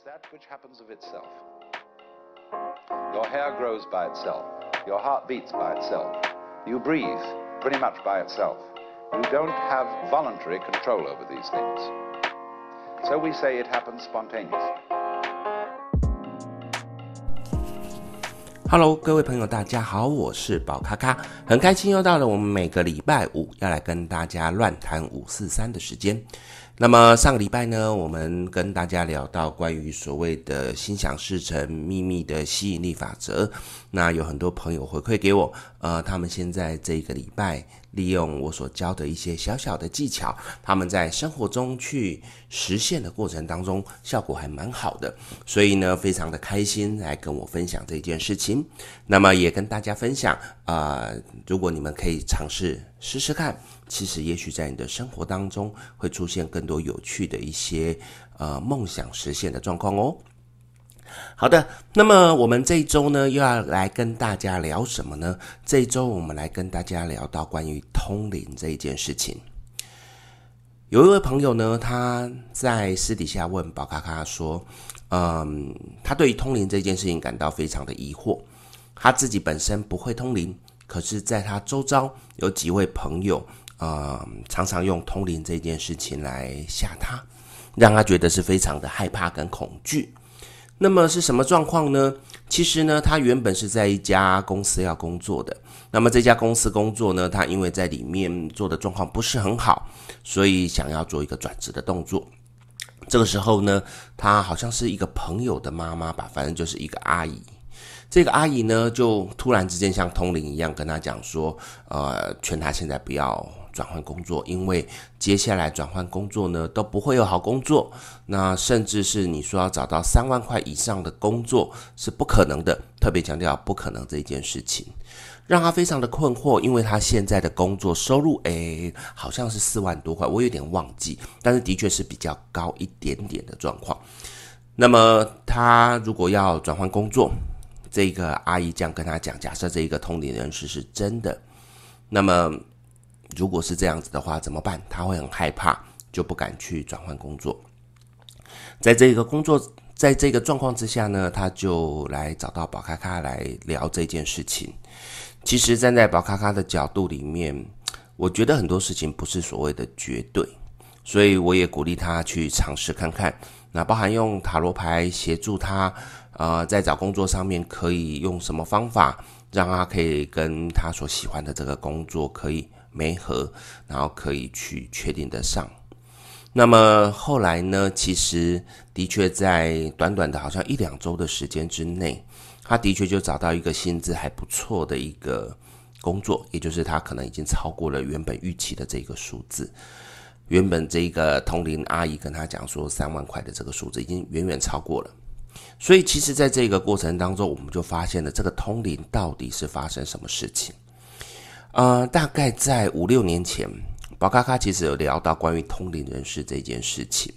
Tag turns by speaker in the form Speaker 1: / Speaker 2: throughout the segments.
Speaker 1: is that which happens of itself. Your hair grows by itself. Your heart beats by itself. You breathe pretty much by itself. You don't have voluntary control over these things. So we say it happens spontaneously.
Speaker 2: Hello，各位朋友，大家好，我是宝咖咖，很开心又到了我们每个礼拜五要来跟大家乱谈五四三的时间。 那么上个礼拜呢，我们跟大家聊到关于所谓的心想事成、秘密的吸引力法则。那有很多朋友回馈给我，呃，他们现在这个礼拜利用我所教的一些小小的技巧，他们在生活中去实现的过程当中，效果还蛮好的，所以呢，非常的开心来跟我分享这件事情。那么也跟大家分享，啊、如果你们可以尝试试试看，其实也许在你的生活当中会出现更多有趣的一些呃梦想实现的状况哦。好的，那么我们这一周呢，又要来跟大家聊什么呢？这一周我们来跟大家聊到关于通灵这一件事情。有一位朋友呢，他在私底下问宝咖咖说：“嗯，他对于通灵这件事情感到非常的疑惑。他自己本身不会通灵，可是在他周遭有几位朋友，嗯，常常用通灵这件事情来吓他，让他觉得是非常的害怕跟恐惧。”那么是什么状况呢？其实呢，他原本是在一家公司要工作的。那么这家公司工作呢，他因为在里面做的状况不是很好，所以想要做一个转职的动作。这个时候呢，他好像是一个朋友的妈妈吧，反正就是一个阿姨。这个阿姨呢，就突然之间像通灵一样跟他讲说，呃，劝他现在不要。转换工作，因为接下来转换工作呢都不会有好工作，那甚至是你说要找到三万块以上的工作是不可能的，特别强调不可能这件事情，让他非常的困惑，因为他现在的工作收入，诶，好像是四万多块，我有点忘记，但是的确是比较高一点点的状况。那么他如果要转换工作，这个阿姨这样跟他讲，假设这一个通灵人士是真的，那么。如果是这样子的话，怎么办？他会很害怕，就不敢去转换工作。在这个工作，在这个状况之下呢，他就来找到宝咖咖来聊这件事情。其实站在宝咖咖的角度里面，我觉得很多事情不是所谓的绝对，所以我也鼓励他去尝试看看。那包含用塔罗牌协助他，呃，在找工作上面可以用什么方法，让他可以跟他所喜欢的这个工作可以。媒合，然后可以去确定得上。那么后来呢？其实的确在短短的好像一两周的时间之内，他的确就找到一个薪资还不错的一个工作，也就是他可能已经超过了原本预期的这个数字。原本这个通灵阿姨跟他讲说三万块的这个数字已经远远超过了。所以其实在这个过程当中，我们就发现了这个通灵到底是发生什么事情。呃，大概在五六年前，宝咖咖其实有聊到关于通灵人士这件事情。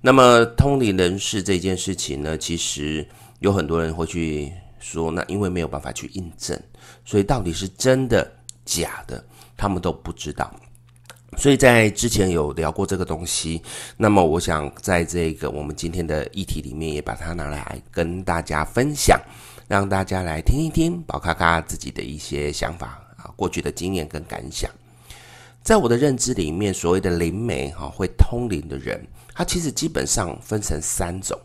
Speaker 2: 那么，通灵人士这件事情呢，其实有很多人会去说，那因为没有办法去印证，所以到底是真的假的，他们都不知道。所以在之前有聊过这个东西，那么我想在这个我们今天的议题里面，也把它拿来跟大家分享，让大家来听一听宝咖咖自己的一些想法。啊，过去的经验跟感想，在我的认知里面，所谓的灵媒哈，会通灵的人，他其实基本上分成三种。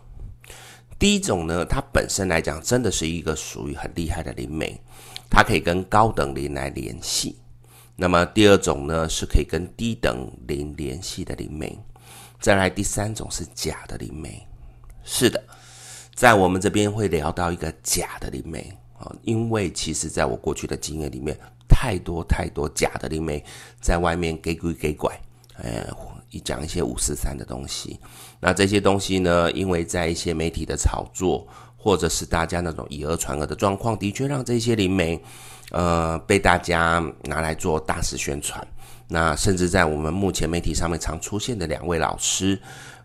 Speaker 2: 第一种呢，他本身来讲，真的是一个属于很厉害的灵媒，他可以跟高等灵来联系。那么第二种呢，是可以跟低等灵联系的灵媒。再来第三种是假的灵媒。是的，在我们这边会聊到一个假的灵媒啊。因为其实在我过去的经验里面，太多太多假的灵媒在外面给鬼给拐，呃，一讲一些五四三的东西。那这些东西呢，因为在一些媒体的炒作，或者是大家那种以讹传讹的状况，的确让这些灵媒，呃，被大家拿来做大肆宣传。那甚至在我们目前媒体上面常出现的两位老师，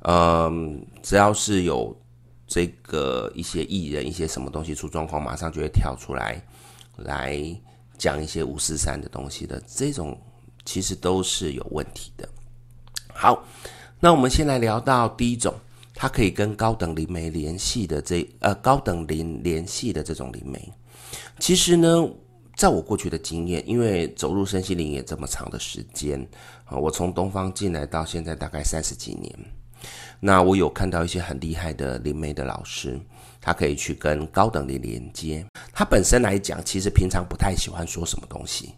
Speaker 2: 嗯、只要是有。这个一些艺人一些什么东西出状况，马上就会跳出来，来讲一些五四三的东西的，这种其实都是有问题的。好，那我们先来聊到第一种，它可以跟高等灵媒联系的这呃高等灵联系的这种灵媒，其实呢，在我过去的经验，因为走入身心灵也这么长的时间啊，我从东方进来到现在大概三十几年，那我有看到一些很厉害的灵媒的老师，他可以去跟高等灵连接。他本身来讲，其实平常不太喜欢说什么东西，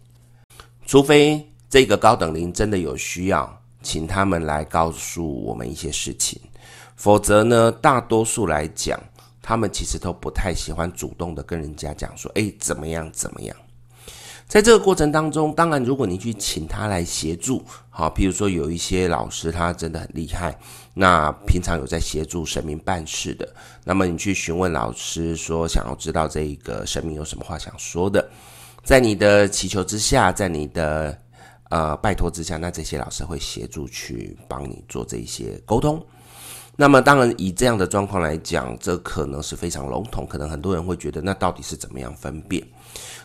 Speaker 2: 除非这个高等灵真的有需要，请他们来告诉我们一些事情。否则呢，大多数来讲，他们其实都不太喜欢主动的跟人家讲说，哎，怎么样怎么样。在这个过程当中，当然，如果你去请他来协助，好，譬如说有一些老师他真的很厉害，那平常有在协助神明办事的，那么你去询问老师说，想要知道这一个神明有什么话想说的，在你的祈求之下，在你的呃拜托之下，那这些老师会协助去帮你做这些沟通。那么，当然以这样的状况来讲，这可能是非常笼统，可能很多人会觉得，那到底是怎么样分辨？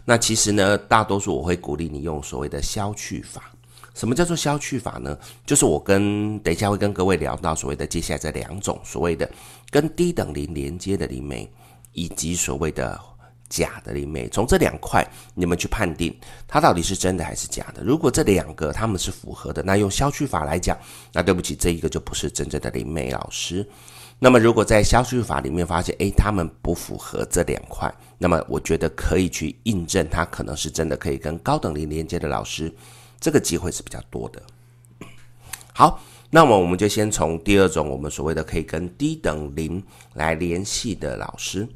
Speaker 2: 那其实呢，大多数我会鼓励你用所谓的消去法。什么叫做消去法呢？就是我跟等一下会跟各位聊到所谓的接下来这两种所谓的跟低等灵连接的灵媒，以及所谓的。假的灵媒，从这两块你们去判定它到底是真的还是假的。如果这两个他们是符合的，那用消去法来讲，那对不起，这一个就不是真正的灵媒老师。那么如果在消去法里面发现，诶，他们不符合这两块，那么我觉得可以去印证他可能是真的可以跟高等灵连接的老师，这个机会是比较多的。好，那么我们就先从第二种我们所谓的可以跟低等灵来联系的老师。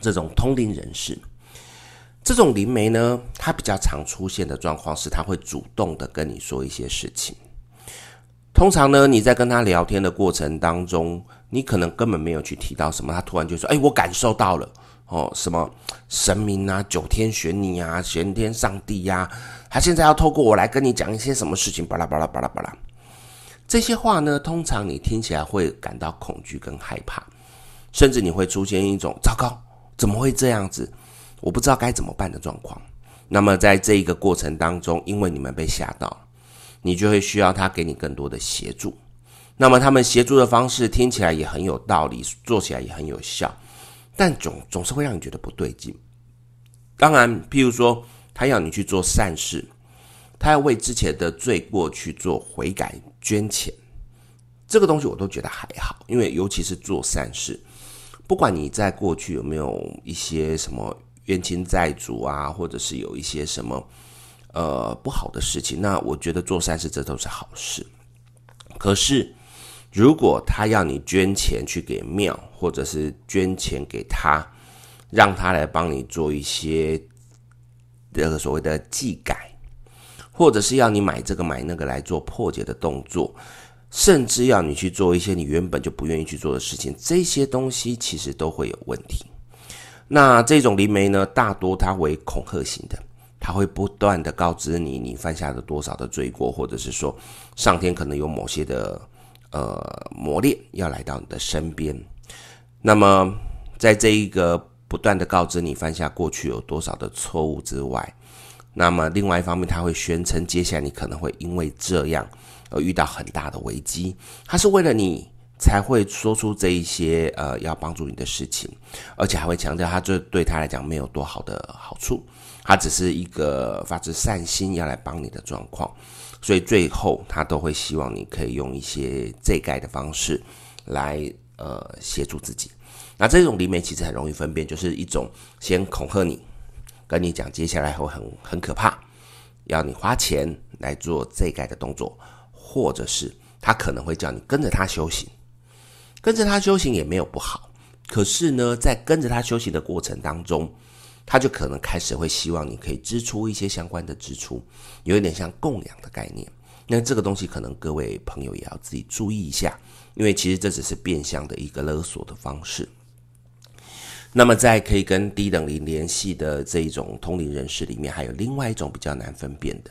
Speaker 2: 这种通灵人士，这种灵媒呢，他比较常出现的状况是，他会主动的跟你说一些事情。通常呢，你在跟他聊天的过程当中，你可能根本没有去提到什么，他突然就说：“哎，我感受到了哦，什么神明啊、九天玄女啊、玄天上帝呀，他现在要透过我来跟你讲一些什么事情，巴拉巴拉巴拉巴拉。”这些话呢，通常你听起来会感到恐惧跟害怕，甚至你会出现一种糟糕。怎么会这样子？我不知道该怎么办的状况。那么在这一个过程当中，因为你们被吓到，你就会需要他给你更多的协助。那么他们协助的方式听起来也很有道理，做起来也很有效，但总总是会让你觉得不对劲。当然，譬如说他要你去做善事，他要为之前的罪过去做悔改、捐钱，这个东西我都觉得还好，因为尤其是做善事。不管你在过去有没有一些什么冤亲债主啊，或者是有一些什么呃不好的事情，那我觉得做善事这都是好事。可是如果他要你捐钱去给庙，或者是捐钱给他，让他来帮你做一些这个所谓的祭改，或者是要你买这个买那个来做破解的动作。甚至要你去做一些你原本就不愿意去做的事情，这些东西其实都会有问题。那这种灵媒呢，大多它为恐吓型的，它会不断的告知你你犯下了多少的罪过，或者是说上天可能有某些的呃磨练要来到你的身边。那么在这一个不断的告知你犯下过去有多少的错误之外，那么另外一方面，他会宣称接下来你可能会因为这样。而遇到很大的危机，他是为了你才会说出这一些呃要帮助你的事情，而且还会强调他这对他来讲没有多好的好处，他只是一个发自善心要来帮你的状况，所以最后他都会希望你可以用一些这概的方式来呃协助自己。那这种灵媒其实很容易分辨，就是一种先恐吓你，跟你讲接下来会很很可怕，要你花钱来做这概的动作。或者是他可能会叫你跟着他修行，跟着他修行也没有不好。可是呢，在跟着他修行的过程当中，他就可能开始会希望你可以支出一些相关的支出，有一点像供养的概念。那这个东西可能各位朋友也要自己注意一下，因为其实这只是变相的一个勒索的方式。那么在可以跟低等灵联系的这一种通灵人士里面，还有另外一种比较难分辨的。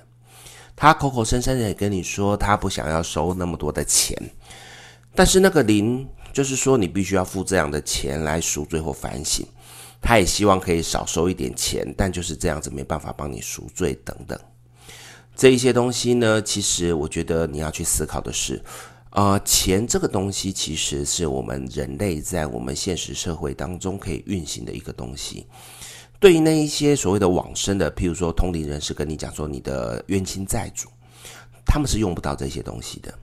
Speaker 2: 他口口声声的跟你说，他不想要收那么多的钱，但是那个零就是说，你必须要付这样的钱来赎罪或反省。他也希望可以少收一点钱，但就是这样子没办法帮你赎罪等等。这一些东西呢，其实我觉得你要去思考的是，呃，钱这个东西其实是我们人类在我们现实社会当中可以运行的一个东西。对于那一些所谓的往生的，譬如说通灵人士跟你讲说你的冤亲债主，他们是用不到这些东西的。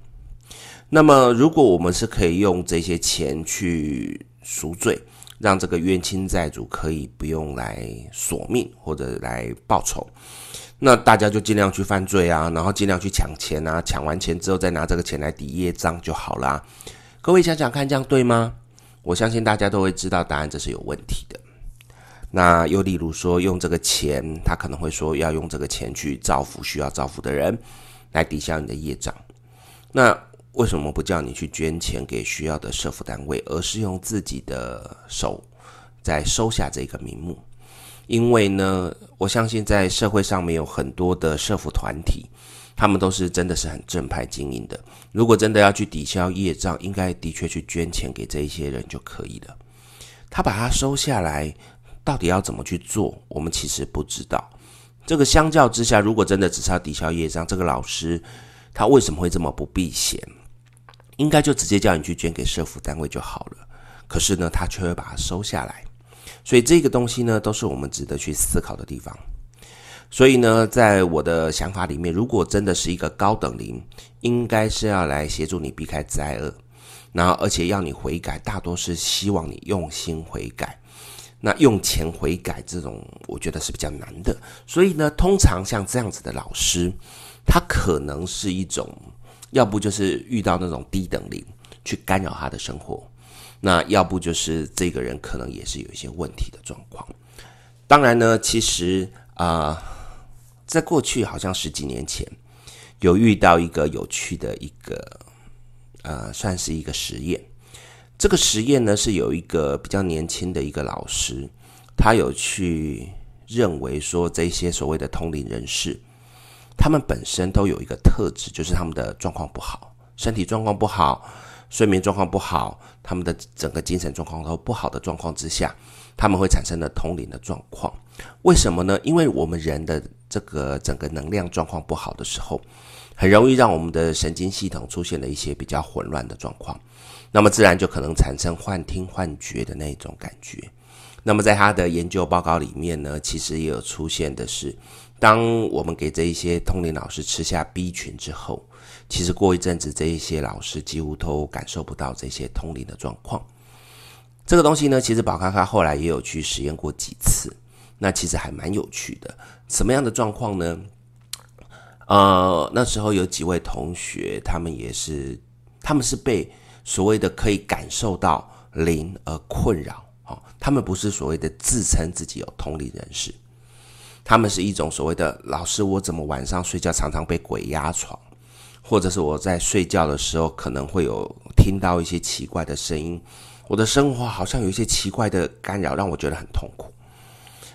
Speaker 2: 那么，如果我们是可以用这些钱去赎罪，让这个冤亲债主可以不用来索命或者来报仇。那大家就尽量去犯罪啊，然后尽量去抢钱啊，抢完钱之后再拿这个钱来抵业障就好啦。各位想想看，这样对吗？我相信大家都会知道答案，这是有问题的。那又例如说，用这个钱，他可能会说要用这个钱去造福需要造福的人，来抵消你的业障。那为什么不叫你去捐钱给需要的社福单位，而是用自己的手在收下这个名目？因为呢，我相信在社会上面有很多的社福团体，他们都是真的是很正派经营的。如果真的要去抵消业障，应该的确去捐钱给这一些人就可以了。他把它收下来，到底要怎么去做？我们其实不知道。这个相较之下，如果真的只是要抵消业障，这个老师他为什么会这么不避嫌？应该就直接叫你去捐给社福单位就好了。可是呢，他却会把它收下来。所以这个东西呢，都是我们值得去思考的地方。所以呢，在我的想法里面，如果真的是一个高等灵，应该是要来协助你避开灾厄，然后而且要你悔改，大多是希望你用心悔改。那用钱悔改这种，我觉得是比较难的。所以呢，通常像这样子的老师，他可能是一种，要不就是遇到那种低等灵去干扰他的生活。那要不就是这个人可能也是有一些问题的状况。当然呢，其实啊、在过去好像十几年前，有遇到一个有趣的一个呃，算是一个实验。这个实验呢，是有一个比较年轻的一个老师，他有去认为说，这些所谓的通灵人士，他们本身都有一个特质，就是他们的状况不好，身体状况不好。睡眠状况不好，他们的整个精神状况都不好的状况之下，他们会产生的通灵的状况。为什么呢？因为我们人的这个整个能量状况不好的时候，很容易让我们的神经系统出现了一些比较混乱的状况，那么自然就可能产生幻听、幻觉的那种感觉。那么在他的研究报告里面呢，其实也有出现的是，当我们给这一些通灵老师吃下 B 群之后。其实过一阵子，这一些老师几乎都感受不到这些通灵的状况。这个东西呢，其实宝咖咖后来也有去实验过几次，那其实还蛮有趣的。什么样的状况呢？呃，那时候有几位同学，他们也是，他们是被所谓的可以感受到灵而困扰。哦，他们不是所谓的自称自己有通灵人士，他们是一种所谓的老师，我怎么晚上睡觉常常被鬼压床？或者是我在睡觉的时候，可能会有听到一些奇怪的声音，我的生活好像有一些奇怪的干扰，让我觉得很痛苦。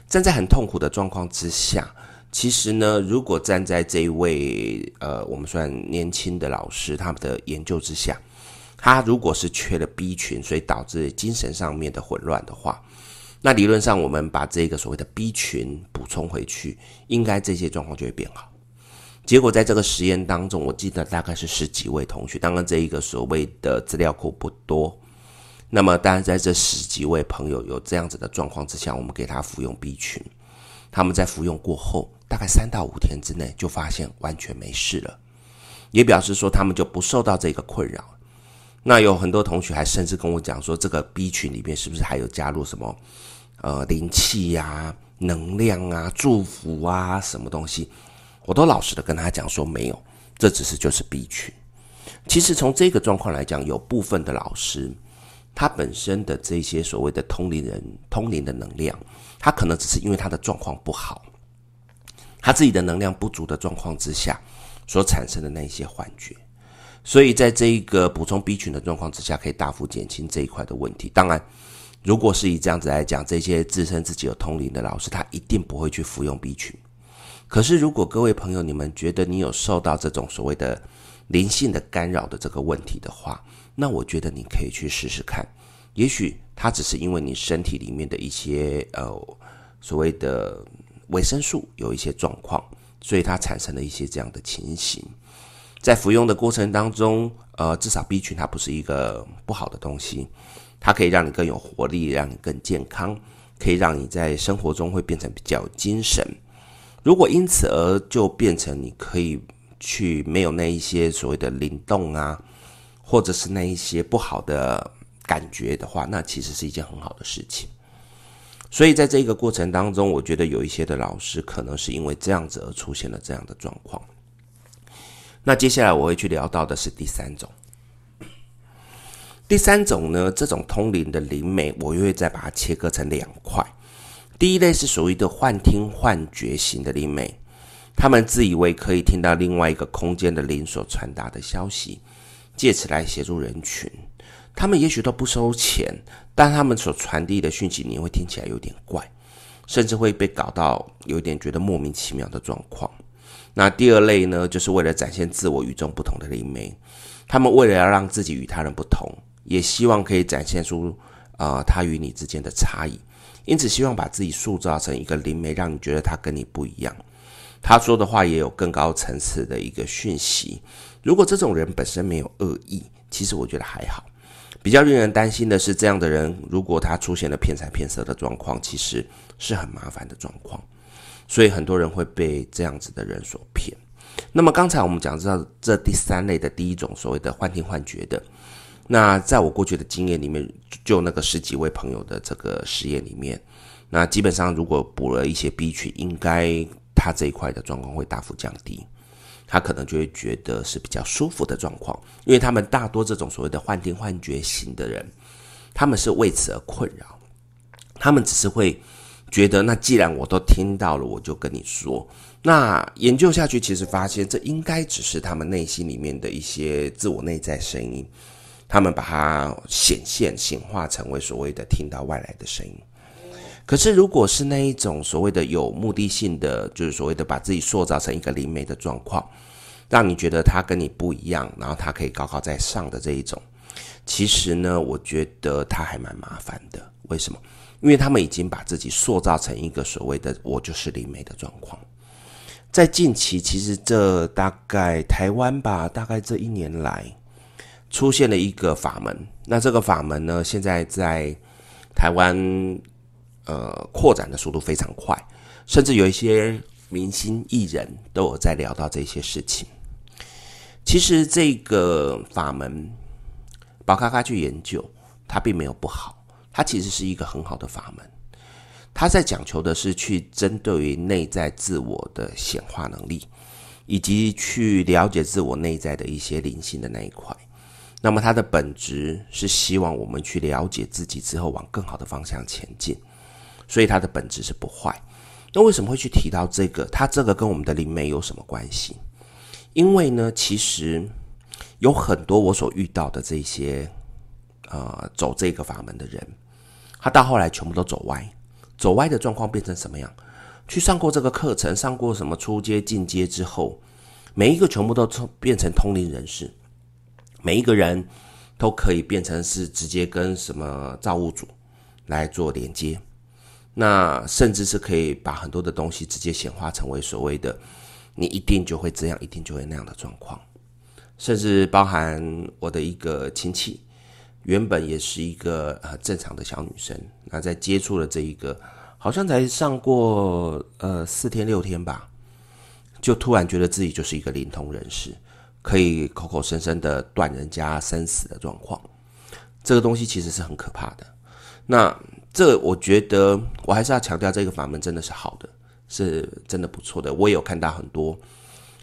Speaker 2: 站在很痛苦的状况之下，其实呢，如果站在这一位呃，我们算年轻的老师他们的研究之下，他如果是缺了 B 群，所以导致精神上面的混乱的话，那理论上我们把这个所谓的 B 群补充回去，应该这些状况就会变好。结果在这个实验当中，我记得大概是十几位同学。当然，这一个所谓的资料库不多。那么，当然在这十几位朋友有这样子的状况之下，我们给他服用 B 群。他们在服用过后，大概三到五天之内就发现完全没事了，也表示说他们就不受到这个困扰。那有很多同学还甚至跟我讲说，这个 B 群里面是不是还有加入什么呃灵气呀、能量啊、祝福啊什么东西？我都老实的跟他讲说没有，这只是就是 B 群。其实从这个状况来讲，有部分的老师，他本身的这些所谓的通灵人、通灵的能量，他可能只是因为他的状况不好，他自己的能量不足的状况之下所产生的那一些幻觉。所以在这一个补充 B 群的状况之下，可以大幅减轻这一块的问题。当然，如果是以这样子来讲，这些自称自己有通灵的老师，他一定不会去服用 B 群。可是，如果各位朋友你们觉得你有受到这种所谓的灵性的干扰的这个问题的话，那我觉得你可以去试试看。也许它只是因为你身体里面的一些呃所谓的维生素有一些状况，所以它产生了一些这样的情形。在服用的过程当中，呃，至少 B 群它不是一个不好的东西，它可以让你更有活力，让你更健康，可以让你在生活中会变成比较精神。如果因此而就变成你可以去没有那一些所谓的灵动啊，或者是那一些不好的感觉的话，那其实是一件很好的事情。所以在这个过程当中，我觉得有一些的老师可能是因为这样子而出现了这样的状况。那接下来我会去聊到的是第三种。第三种呢，这种通灵的灵媒，我又会再把它切割成两块。第一类是属于的幻听幻觉型的灵媒，他们自以为可以听到另外一个空间的灵所传达的消息，借此来协助人群。他们也许都不收钱，但他们所传递的讯息，你会听起来有点怪，甚至会被搞到有点觉得莫名其妙的状况。那第二类呢，就是为了展现自我与众不同的灵媒，他们为了要让自己与他人不同，也希望可以展现出啊、他与你之间的差异，因此希望把自己塑造成一个灵媒，让你觉得他跟你不一样。他说的话也有更高层次的一个讯息。如果这种人本身没有恶意，其实我觉得还好。比较令人担心的是，这样的人如果他出现了骗财骗色的状况，其实是很麻烦的状况。所以很多人会被这样子的人所骗。那么刚才我们讲到这第三类的第一种所谓的幻听幻觉的，那在我过去的经验里面，就那个十几位朋友的这个实验里面，那基本上如果补了一些 B 群，应该他这一块的状况会大幅降低，他可能就会觉得是比较舒服的状况，因为他们大多这种所谓的幻听幻觉型的人，他们是为此而困扰，他们只是会。觉得那既然我都听到了，我就跟你说。那研究下去，其实发现这应该只是他们内心里面的一些自我内在声音，他们把它显现、显化成为所谓的听到外来的声音。可是，如果是那一种所谓的有目的性的，就是所谓的把自己塑造成一个灵媒的状况，让你觉得他跟你不一样，然后他可以高高在上的这一种，其实呢，我觉得他还蛮麻烦的。为什么？因为他们已经把自己塑造成一个所谓的“我就是灵媒”的状况。在近期，其实这大概台湾吧，大概这一年来出现了一个法门。那这个法门呢，现在在台湾呃扩展的速度非常快，甚至有一些明星艺人都有在聊到这些事情。其实这个法门，宝咖咖去研究，它并没有不好。它其实是一个很好的法门，它在讲求的是去针对于内在自我的显化能力，以及去了解自我内在的一些灵性的那一块。那么它的本质是希望我们去了解自己之后往更好的方向前进，所以它的本质是不坏。那为什么会去提到这个？它这个跟我们的灵媒有什么关系？因为呢，其实有很多我所遇到的这些呃走这个法门的人。他到后来全部都走歪，走歪的状况变成什么样？去上过这个课程，上过什么初阶、进阶之后，每一个全部都变成通灵人士，每一个人都可以变成是直接跟什么造物主来做连接，那甚至是可以把很多的东西直接显化成为所谓的你一定就会这样，一定就会那样的状况，甚至包含我的一个亲戚。原本也是一个呃正常的小女生，那在接触了这一个，好像才上过呃四天六天吧，就突然觉得自己就是一个灵通人士，可以口口声声的断人家生死的状况，这个东西其实是很可怕的。那这我觉得我还是要强调，这个法门真的是好的，是真的不错的。我也有看到很多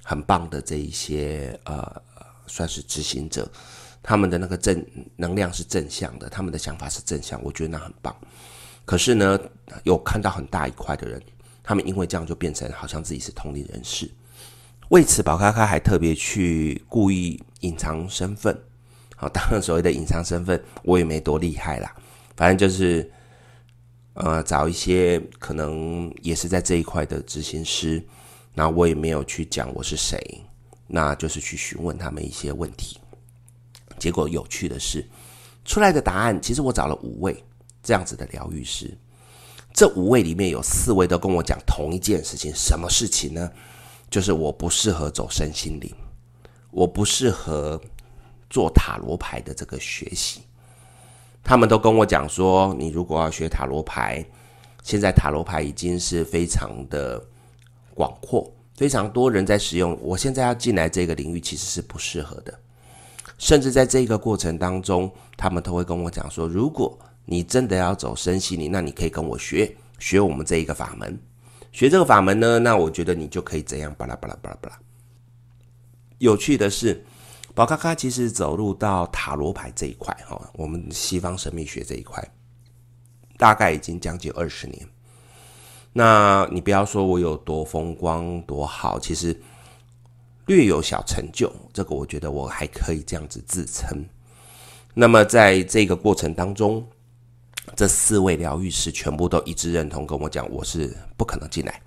Speaker 2: 很棒的这一些呃算是执行者。他们的那个正能量是正向的，他们的想法是正向，我觉得那很棒。可是呢，有看到很大一块的人，他们因为这样就变成好像自己是同龄人士。为此，宝咖咖还特别去故意隐藏身份。好，当然所谓的隐藏身份，我也没多厉害啦。反正就是，呃，找一些可能也是在这一块的执行师，那我也没有去讲我是谁，那就是去询问他们一些问题。结果有趣的是，出来的答案其实我找了五位这样子的疗愈师，这五位里面有四位都跟我讲同一件事情，什么事情呢？就是我不适合走身心灵，我不适合做塔罗牌的这个学习。他们都跟我讲说，你如果要学塔罗牌，现在塔罗牌已经是非常的广阔，非常多人在使用。我现在要进来这个领域，其实是不适合的。甚至在这个过程当中，他们都会跟我讲说，如果你真的要走身心灵，那你可以跟我学学我们这一个法门。学这个法门呢，那我觉得你就可以怎样巴拉巴拉巴拉巴拉。有趣的是，宝咖咖其实走入到塔罗牌这一块哈，我们西方神秘学这一块，大概已经将近二十年。那你不要说我有多风光多好，其实略有小成就，这个我觉得我还可以这样子自称。那么在这个过程当中，这四位疗愈师全部都一致认同，跟我讲我是不可能进来，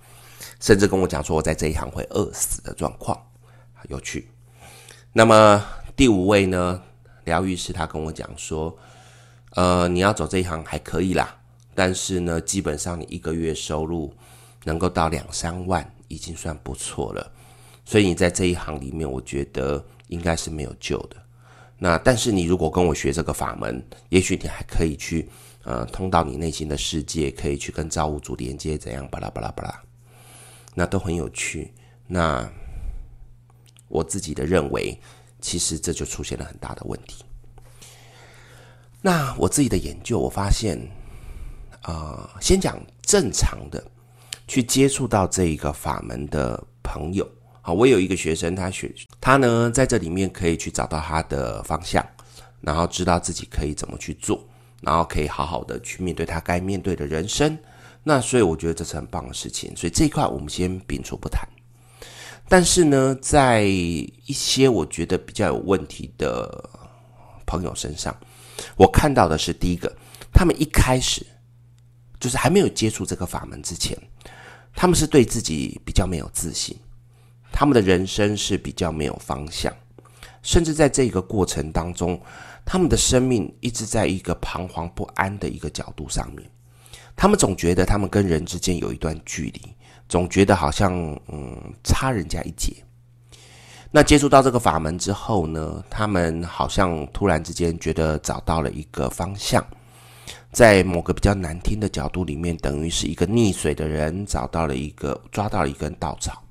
Speaker 2: 甚至跟我讲说我在这一行会饿死的状况，有趣。那么第五位呢，疗愈师他跟我讲说，呃，你要走这一行还可以啦，但是呢，基本上你一个月收入能够到两三万，已经算不错了，所以你在这一行里面，我觉得应该是没有救的。那但是你如果跟我学这个法门，也许你还可以去。呃，通到你内心的世界，可以去跟造物主连接，怎样？巴拉巴拉巴拉，那都很有趣。那我自己的认为，其实这就出现了很大的问题。那我自己的研究，我发现，啊、先讲正常的，去接触到这一个法门的朋友。好，我有一个学生，他学他呢，在这里面可以去找到他的方向，然后知道自己可以怎么去做。然后可以好好的去面对他该面对的人生，那所以我觉得这是很棒的事情。所以这一块我们先摒除不谈。但是呢，在一些我觉得比较有问题的朋友身上，我看到的是第一个，他们一开始就是还没有接触这个法门之前，他们是对自己比较没有自信，他们的人生是比较没有方向，甚至在这个过程当中。他们的生命一直在一个彷徨不安的一个角度上面，他们总觉得他们跟人之间有一段距离，总觉得好像嗯差人家一截。那接触到这个法门之后呢，他们好像突然之间觉得找到了一个方向，在某个比较难听的角度里面，等于是一个溺水的人找到了一个抓到了一根稻草，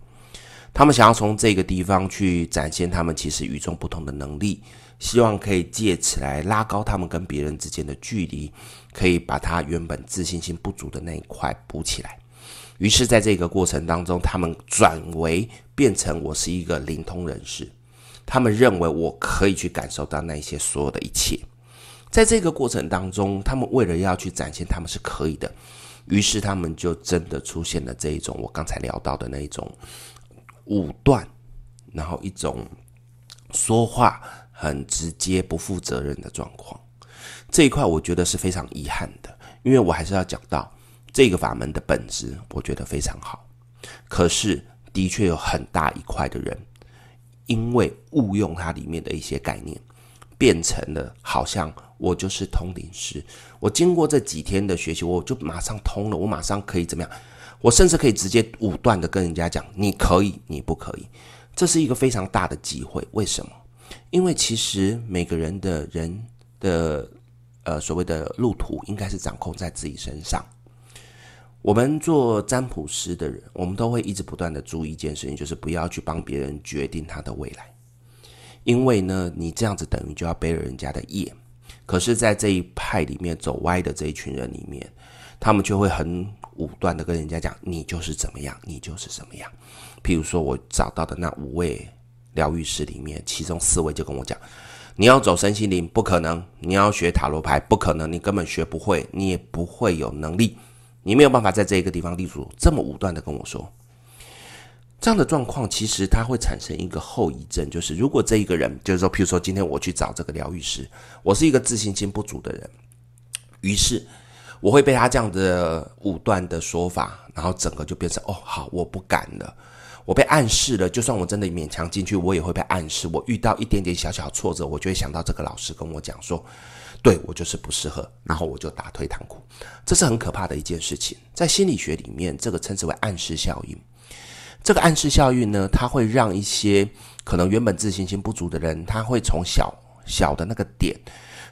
Speaker 2: 他们想要从这个地方去展现他们其实与众不同的能力。希望可以借此来拉高他们跟别人之间的距离，可以把他原本自信心不足的那一块补起来。于是，在这个过程当中，他们转为变成我是一个灵通人士，他们认为我可以去感受到那些所有的一切。在这个过程当中，他们为了要去展现他们是可以的，于是他们就真的出现了这一种我刚才聊到的那一种武断，然后一种说话。很直接、不负责任的状况，这一块我觉得是非常遗憾的，因为我还是要讲到这个法门的本质，我觉得非常好。可是，的确有很大一块的人，因为误用它里面的一些概念，变成了好像我就是通灵师，我经过这几天的学习，我就马上通了，我马上可以怎么样？我甚至可以直接武断的跟人家讲，你可以，你不可以。这是一个非常大的机会，为什么？因为其实每个人的人的呃所谓的路途，应该是掌控在自己身上。我们做占卜师的人，我们都会一直不断的注意一件事情，就是不要去帮别人决定他的未来。因为呢，你这样子等于就要背了人家的业。可是，在这一派里面走歪的这一群人里面，他们就会很武断的跟人家讲：“你就是怎么样，你就是什么样。”譬如说，我找到的那五位。疗愈师里面，其中四位就跟我讲：“你要走身心灵不可能，你要学塔罗牌不可能，你根本学不会，你也不会有能力，你没有办法在这一个地方立足。”这么武断的跟我说，这样的状况其实它会产生一个后遗症，就是如果这一个人，就是说，譬如说今天我去找这个疗愈师，我是一个自信心不足的人，于是我会被他这样的武断的说法，然后整个就变成哦，好，我不敢了。我被暗示了，就算我真的勉强进去，我也会被暗示。我遇到一点点小小挫折，我就会想到这个老师跟我讲说，对，我就是不适合，然后我就打退堂鼓。这是很可怕的一件事情，在心理学里面，这个称之为暗示效应。这个暗示效应呢，它会让一些可能原本自信心不足的人，他会从小小的那个点，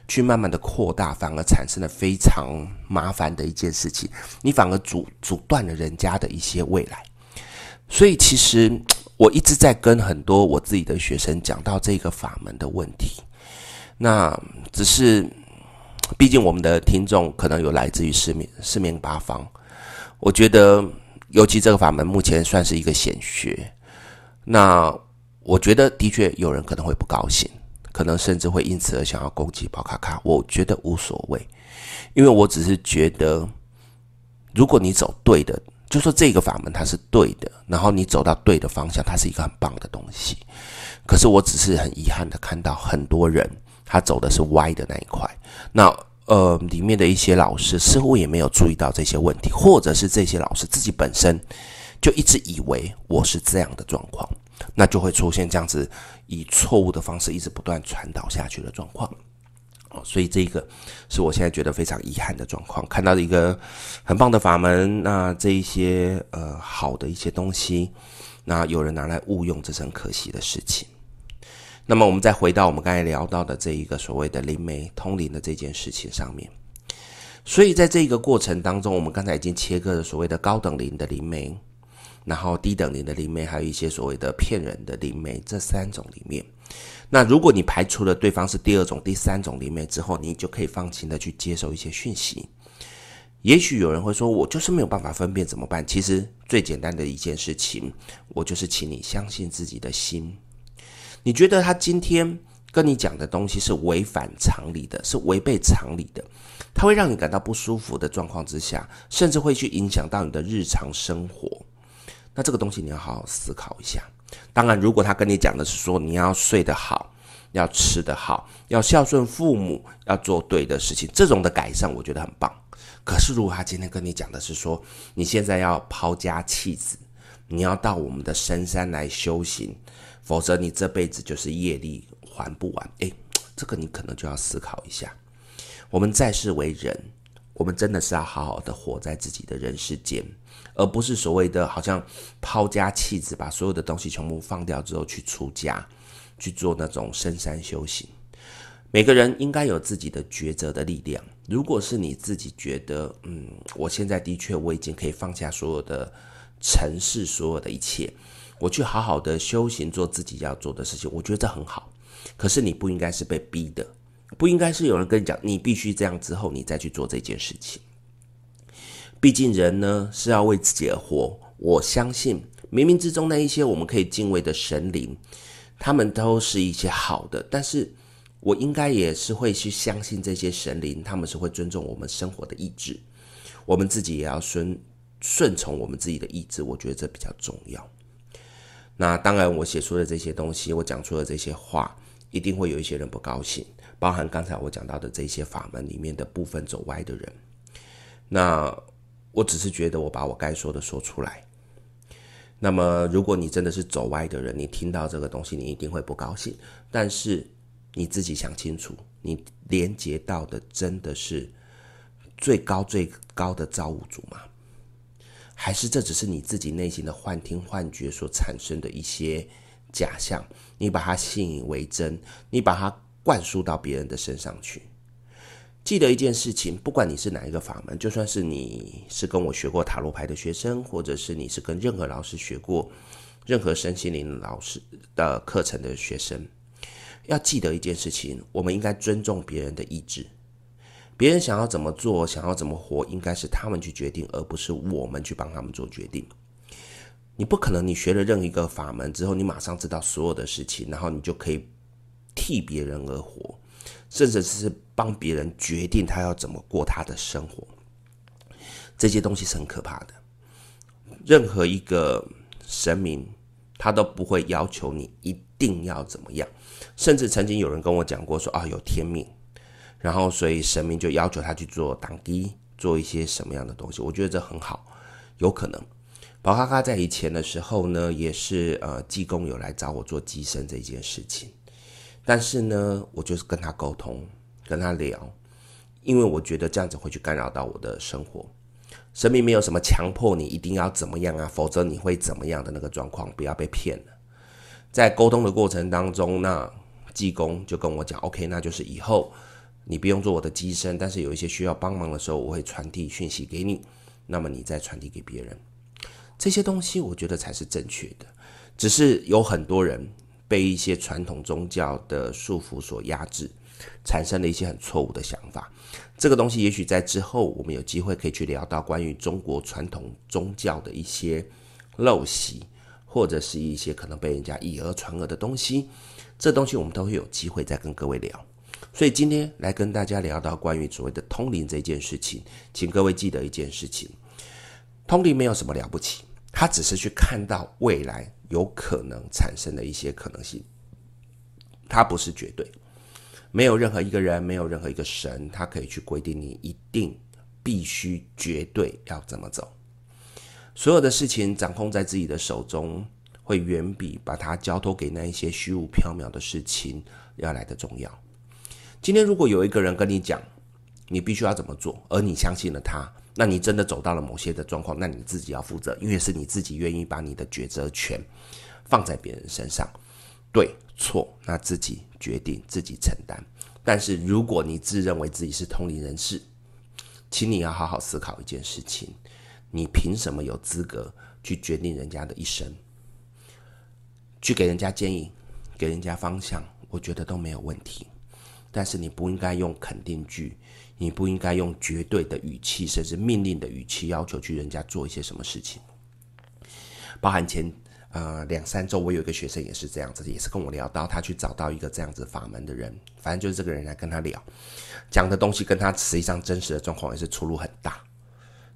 Speaker 2: 去慢慢的扩大，反而产生了非常麻烦的一件事情，你反而阻阻断了人家的一些未来。所以其实我一直在跟很多我自己的学生讲到这个法门的问题，那只是，毕竟我们的听众可能有来自于四面四面八方，我觉得尤其这个法门目前算是一个显学，那我觉得的确有人可能会不高兴，可能甚至会因此而想要攻击宝卡卡，我觉得无所谓，因为我只是觉得，如果你走对的。就说这个法门它是对的，然后你走到对的方向，它是一个很棒的东西。可是我只是很遗憾的看到很多人他走的是歪的那一块。那呃，里面的一些老师似乎也没有注意到这些问题，或者是这些老师自己本身就一直以为我是这样的状况，那就会出现这样子以错误的方式一直不断传导下去的状况。哦所以这个是我现在觉得非常遗憾的状况。看到一个很棒的法门，那这一些呃好的一些东西，那有人拿来误用，这是很可惜的事情。那么我们再回到我们刚才聊到的这一个所谓的灵媒通灵的这件事情上面。所以在这个过程当中，我们刚才已经切割了所谓的高等灵的灵媒，然后低等灵的灵媒，还有一些所谓的骗人的灵媒，这三种里面。那如果你排除了对方是第二种、第三种灵媒之后，你就可以放心的去接受一些讯息。也许有人会说，我就是没有办法分辨怎么办？其实最简单的一件事情，我就是请你相信自己的心。你觉得他今天跟你讲的东西是违反常理的，是违背常理的，他会让你感到不舒服的状况之下，甚至会去影响到你的日常生活。那这个东西你要好好思考一下。当然，如果他跟你讲的是说你要睡得好，要吃得好，要孝顺父母，要做对的事情，这种的改善我觉得很棒。可是，如果他今天跟你讲的是说你现在要抛家弃子，你要到我们的深山来修行，否则你这辈子就是业力还不完。诶，这个你可能就要思考一下。我们在世为人，我们真的是要好好的活在自己的人世间。而不是所谓的好像抛家弃子，把所有的东西全部放掉之后去出家，去做那种深山修行。每个人应该有自己的抉择的力量。如果是你自己觉得，嗯，我现在的确我已经可以放下所有的尘世，所有的一切，我去好好的修行，做自己要做的事情，我觉得这很好。可是你不应该是被逼的，不应该是有人跟你讲，你必须这样之后，你再去做这件事情。毕竟人呢是要为自己而活，我相信冥冥之中那一些我们可以敬畏的神灵，他们都是一些好的。但是我应该也是会去相信这些神灵，他们是会尊重我们生活的意志，我们自己也要顺顺从我们自己的意志，我觉得这比较重要。那当然，我写出的这些东西，我讲出的这些话，一定会有一些人不高兴，包含刚才我讲到的这些法门里面的部分走歪的人，那。我只是觉得我把我该说的说出来。那么，如果你真的是走歪的人，你听到这个东西，你一定会不高兴。但是你自己想清楚，你连接到的真的是最高最高的造物主吗？还是这只是你自己内心的幻听幻觉所产生的一些假象？你把它信以为真，你把它灌输到别人的身上去。记得一件事情，不管你是哪一个法门，就算是你是跟我学过塔罗牌的学生，或者是你是跟任何老师学过任何身心灵老师的课程的学生，要记得一件事情，我们应该尊重别人的意志。别人想要怎么做，想要怎么活，应该是他们去决定，而不是我们去帮他们做决定。你不可能，你学了任一个法门之后，你马上知道所有的事情，然后你就可以替别人而活。甚至是帮别人决定他要怎么过他的生活，这些东西是很可怕的。任何一个神明，他都不会要求你一定要怎么样。甚至曾经有人跟我讲过说啊，有天命，然后所以神明就要求他去做当机，做一些什么样的东西。我觉得这很好，有可能。宝咖咖在以前的时候呢，也是呃，济公有来找我做机身这件事情。但是呢，我就是跟他沟通，跟他聊，因为我觉得这样子会去干扰到我的生活。神明没有什么强迫你一定要怎么样啊，否则你会怎么样的那个状况，不要被骗了。在沟通的过程当中，那济公就跟我讲，OK，那就是以后你不用做我的机身，但是有一些需要帮忙的时候，我会传递讯息给你，那么你再传递给别人。这些东西我觉得才是正确的，只是有很多人被一些传统宗教的束缚所压制，产生了一些很错误的想法。这个东西也许在之后我们有机会可以去聊到关于中国传统宗教的一些陋习，或者是一些可能被人家以讹传讹的东西。这东西我们都会有机会再跟各位聊。所以今天来跟大家聊到关于所谓的通灵这件事情，请各位记得一件事情。通灵没有什么了不起，他只是去看到未来有可能产生的一些可能性，它不是绝对。没有任何一个人，没有任何一个神，他可以去规定你一定必须绝对要怎么走。所有的事情掌控在自己的手中，会远比把它交托给那一些虚无缥缈的事情要来得重要。今天如果有一个人跟你讲，你必须要怎么做，而你相信了他。那你真的走到了某些的状况，那你自己要负责，因为是你自己愿意把你的抉择权放在别人身上，对错，那自己决定，自己承担。但是如果你自认为自己是通灵人士，请你要好好思考一件事情：你凭什么有资格去决定人家的一生？去给人家建议，给人家方向，我觉得都没有问题。但是你不应该用肯定句。你不应该用绝对的语气，甚至命令的语气要求去人家做一些什么事情。包含前呃两三周，我有一个学生也是这样子，也是跟我聊到他去找到一个这样子法门的人，反正就是这个人来跟他聊，讲的东西跟他实际上真实的状况也是出入很大。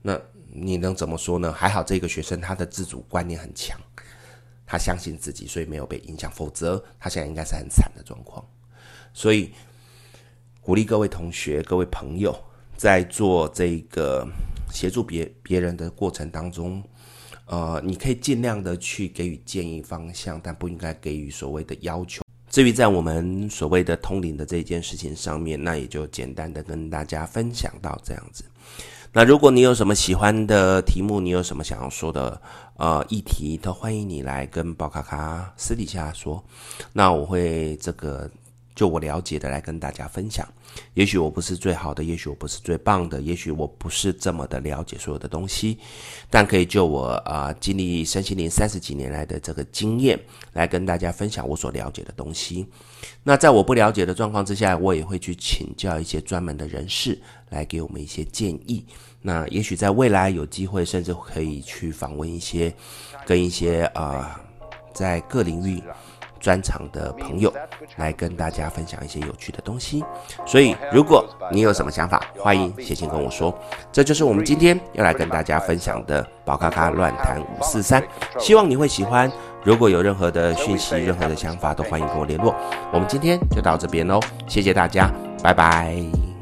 Speaker 2: 那你能怎么说呢？还好这个学生他的自主观念很强，他相信自己，所以没有被影响，否则他现在应该是很惨的状况。所以。鼓励各位同学、各位朋友，在做这个协助别别人的过程当中，呃，你可以尽量的去给予建议方向，但不应该给予所谓的要求。至于在我们所谓的通灵的这件事情上面，那也就简单的跟大家分享到这样子。那如果你有什么喜欢的题目，你有什么想要说的呃议题，都欢迎你来跟宝卡卡私底下说。那我会这个。就我了解的来跟大家分享，也许我不是最好的，也许我不是最棒的，也许我不是这么的了解所有的东西，但可以就我啊、经历身心灵三十几年来的这个经验，来跟大家分享我所了解的东西。那在我不了解的状况之下，我也会去请教一些专门的人士来给我们一些建议。那也许在未来有机会，甚至可以去访问一些跟一些啊、在各领域。专长的朋友来跟大家分享一些有趣的东西，所以如果你有什么想法，欢迎写信跟我说。这就是我们今天要来跟大家分享的宝咖咖乱谈五四三，希望你会喜欢。如果有任何的讯息、任何的想法，都欢迎跟我联络。我们今天就到这边喽，谢谢大家，拜拜。